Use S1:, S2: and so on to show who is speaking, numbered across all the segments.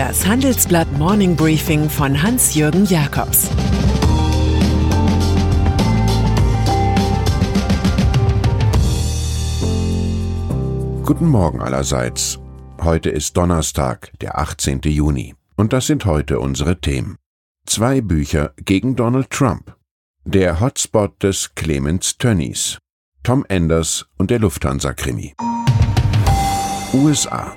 S1: Das Handelsblatt Morning Briefing von Hans-Jürgen Jakobs
S2: Guten Morgen allerseits. Heute ist Donnerstag, der 18. Juni. Und das sind heute unsere Themen. Zwei Bücher gegen Donald Trump. Der Hotspot des Clemens Tönnies. Tom Enders und der Lufthansa-Krimi. USA.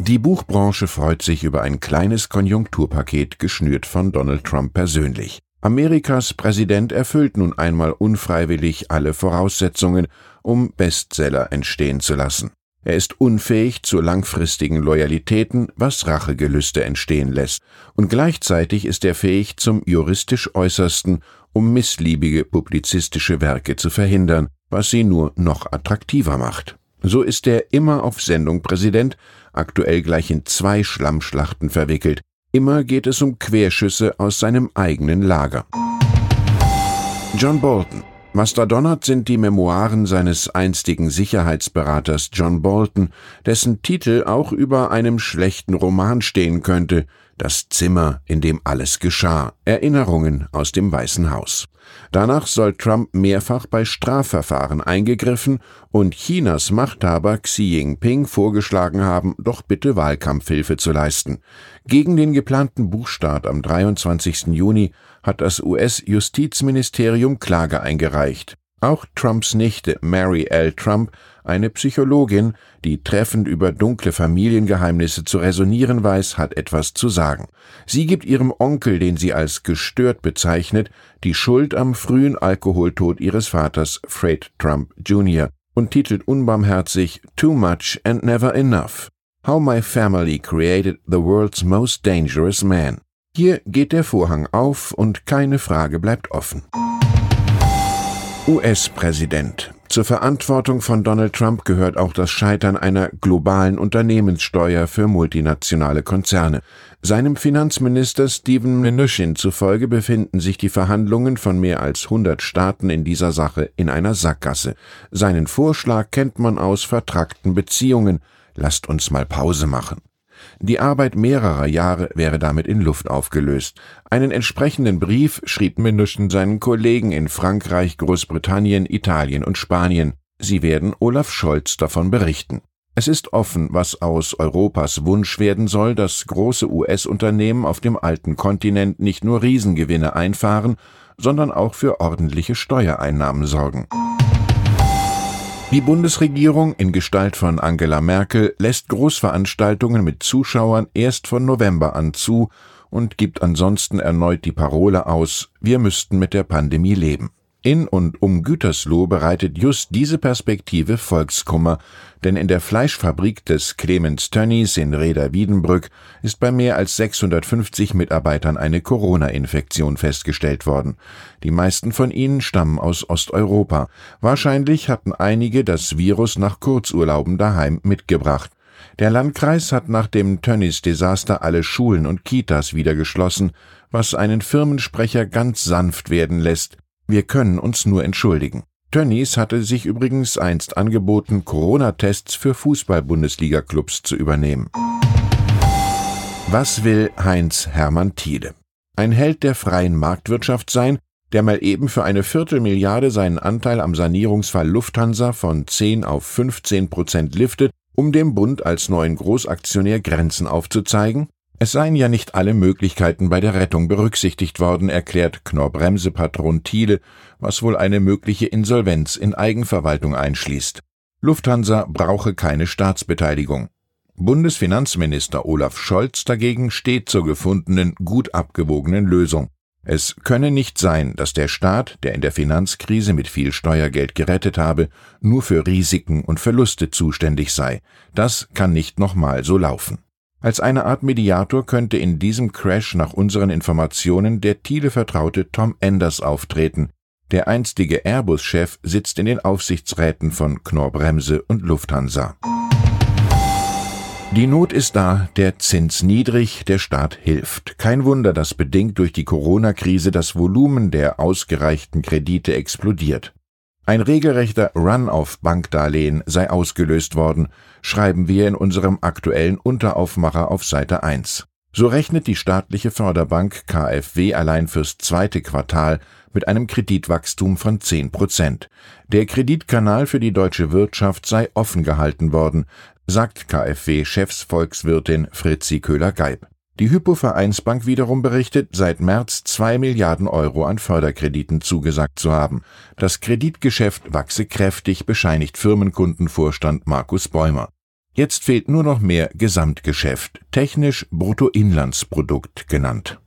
S2: Die Buchbranche freut sich über ein kleines Konjunkturpaket, geschnürt von Donald Trump persönlich. Amerikas Präsident erfüllt nun einmal unfreiwillig alle Voraussetzungen, um Bestseller entstehen zu lassen. Er ist unfähig zu langfristigen Loyalitäten, was Rachegelüste entstehen lässt, und gleichzeitig ist er fähig zum juristisch Äußersten, um missliebige publizistische Werke zu verhindern, was sie nur noch attraktiver macht. So ist er immer auf Sendung Präsident, aktuell gleich in zwei Schlammschlachten verwickelt. Immer geht es um Querschüsse aus seinem eigenen Lager. John Bolton was da donnert, sind die Memoiren seines einstigen Sicherheitsberaters John Bolton, dessen Titel auch über einem schlechten Roman stehen könnte, Das Zimmer, in dem alles geschah, Erinnerungen aus dem Weißen Haus. Danach soll Trump mehrfach bei Strafverfahren eingegriffen und Chinas Machthaber Xi Jinping vorgeschlagen haben, doch bitte Wahlkampfhilfe zu leisten. Gegen den geplanten Buchstart am 23. Juni hat das US-Justizministerium Klage eingereicht. Auch Trumps Nichte Mary L. Trump, eine Psychologin, die treffend über dunkle Familiengeheimnisse zu resonieren weiß, hat etwas zu sagen. Sie gibt ihrem Onkel, den sie als gestört bezeichnet, die Schuld am frühen Alkoholtod ihres Vaters Fred Trump Jr. und titelt unbarmherzig Too Much and Never Enough. How My Family Created the World's Most Dangerous Man. Hier geht der Vorhang auf und keine Frage bleibt offen. US-Präsident. Zur Verantwortung von Donald Trump gehört auch das Scheitern einer globalen Unternehmenssteuer für multinationale Konzerne. Seinem Finanzminister Steven Mnuchin zufolge befinden sich die Verhandlungen von mehr als 100 Staaten in dieser Sache in einer Sackgasse. Seinen Vorschlag kennt man aus vertrackten Beziehungen. Lasst uns mal Pause machen. Die Arbeit mehrerer Jahre wäre damit in Luft aufgelöst. Einen entsprechenden Brief schrieb München seinen Kollegen in Frankreich, Großbritannien, Italien und Spanien. Sie werden Olaf Scholz davon berichten. Es ist offen, was aus Europas Wunsch werden soll, dass große US-Unternehmen auf dem alten Kontinent nicht nur Riesengewinne einfahren, sondern auch für ordentliche Steuereinnahmen sorgen. Die Bundesregierung in Gestalt von Angela Merkel lässt Großveranstaltungen mit Zuschauern erst von November an zu und gibt ansonsten erneut die Parole aus, wir müssten mit der Pandemie leben. In und um Gütersloh bereitet just diese Perspektive Volkskummer, denn in der Fleischfabrik des Clemens Tönnies in Reda-Wiedenbrück ist bei mehr als 650 Mitarbeitern eine Corona-Infektion festgestellt worden. Die meisten von ihnen stammen aus Osteuropa. Wahrscheinlich hatten einige das Virus nach Kurzurlauben daheim mitgebracht. Der Landkreis hat nach dem Tönnies-Desaster alle Schulen und Kitas wieder geschlossen, was einen Firmensprecher ganz sanft werden lässt. Wir können uns nur entschuldigen. Tönnies hatte sich übrigens einst angeboten, Corona-Tests für Fußball-Bundesliga-Clubs zu übernehmen. Was will Heinz Hermann Thiele? Ein Held der freien Marktwirtschaft sein, der mal eben für eine Viertelmilliarde seinen Anteil am Sanierungsfall Lufthansa von 10 auf 15 Prozent liftet, um dem Bund als neuen Großaktionär Grenzen aufzuzeigen? Es seien ja nicht alle Möglichkeiten bei der Rettung berücksichtigt worden, erklärt Knorr-Bremse-Patron Thiele, was wohl eine mögliche Insolvenz in Eigenverwaltung einschließt. Lufthansa brauche keine Staatsbeteiligung. Bundesfinanzminister Olaf Scholz dagegen steht zur gefundenen, gut abgewogenen Lösung. Es könne nicht sein, dass der Staat, der in der Finanzkrise mit viel Steuergeld gerettet habe, nur für Risiken und Verluste zuständig sei. Das kann nicht nochmal so laufen. Als eine Art Mediator könnte in diesem Crash nach unseren Informationen der Thiele vertraute Tom Enders auftreten. Der einstige Airbus-Chef sitzt in den Aufsichtsräten von Knorr-Bremse und Lufthansa. Die Not ist da, der Zins niedrig, der Staat hilft. Kein Wunder, dass bedingt durch die Corona-Krise das Volumen der ausgereichten Kredite explodiert. Ein regelrechter Run auf Bankdarlehen sei ausgelöst worden, schreiben wir in unserem aktuellen Unteraufmacher auf Seite 1. So rechnet die staatliche Förderbank KfW allein fürs zweite Quartal mit einem Kreditwachstum von 10 Prozent. Der Kreditkanal für die deutsche Wirtschaft sei offen gehalten worden, sagt KfW-Chefsvolkswirtin Fritzi Köhler-Geib. Die Hypovereinsbank wiederum berichtet, seit März zwei Milliarden Euro an Förderkrediten zugesagt zu haben. Das Kreditgeschäft wachse kräftig, bescheinigt Firmenkundenvorstand Markus Bäumer. Jetzt fehlt nur noch mehr Gesamtgeschäft, technisch Bruttoinlandsprodukt genannt.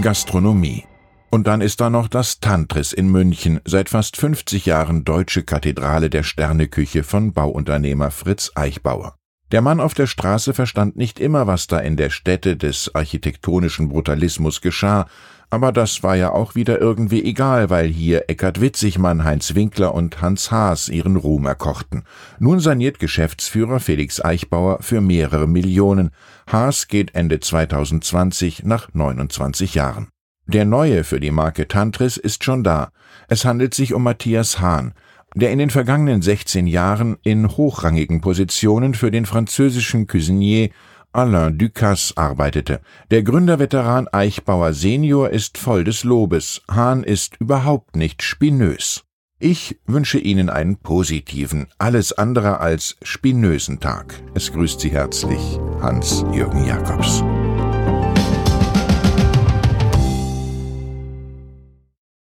S2: Gastronomie. Und dann ist da noch das Tantris in München, seit fast 50 Jahren deutsche Kathedrale der Sterneküche von Bauunternehmer Fritz Eichbauer. Der Mann auf der Straße verstand nicht immer, was da in der Stätte des architektonischen Brutalismus geschah, aber das war ja auch wieder irgendwie egal, weil hier Eckhard Witzigmann, Heinz Winkler und Hans Haas ihren Ruhm erkochten. Nun saniert Geschäftsführer Felix Eichbauer für mehrere Millionen. Haas geht Ende 2020 nach 29 Jahren. Der neue für die Marke Tantris ist schon da. Es handelt sich um Matthias Hahn der in den vergangenen 16 Jahren in hochrangigen Positionen für den französischen Cuisinier Alain Ducasse arbeitete. Der Gründerveteran Eichbauer Senior ist voll des Lobes. Hahn ist überhaupt nicht spinös. Ich wünsche Ihnen einen positiven, alles andere als spinösen Tag. Es grüßt Sie herzlich Hans-Jürgen Jakobs.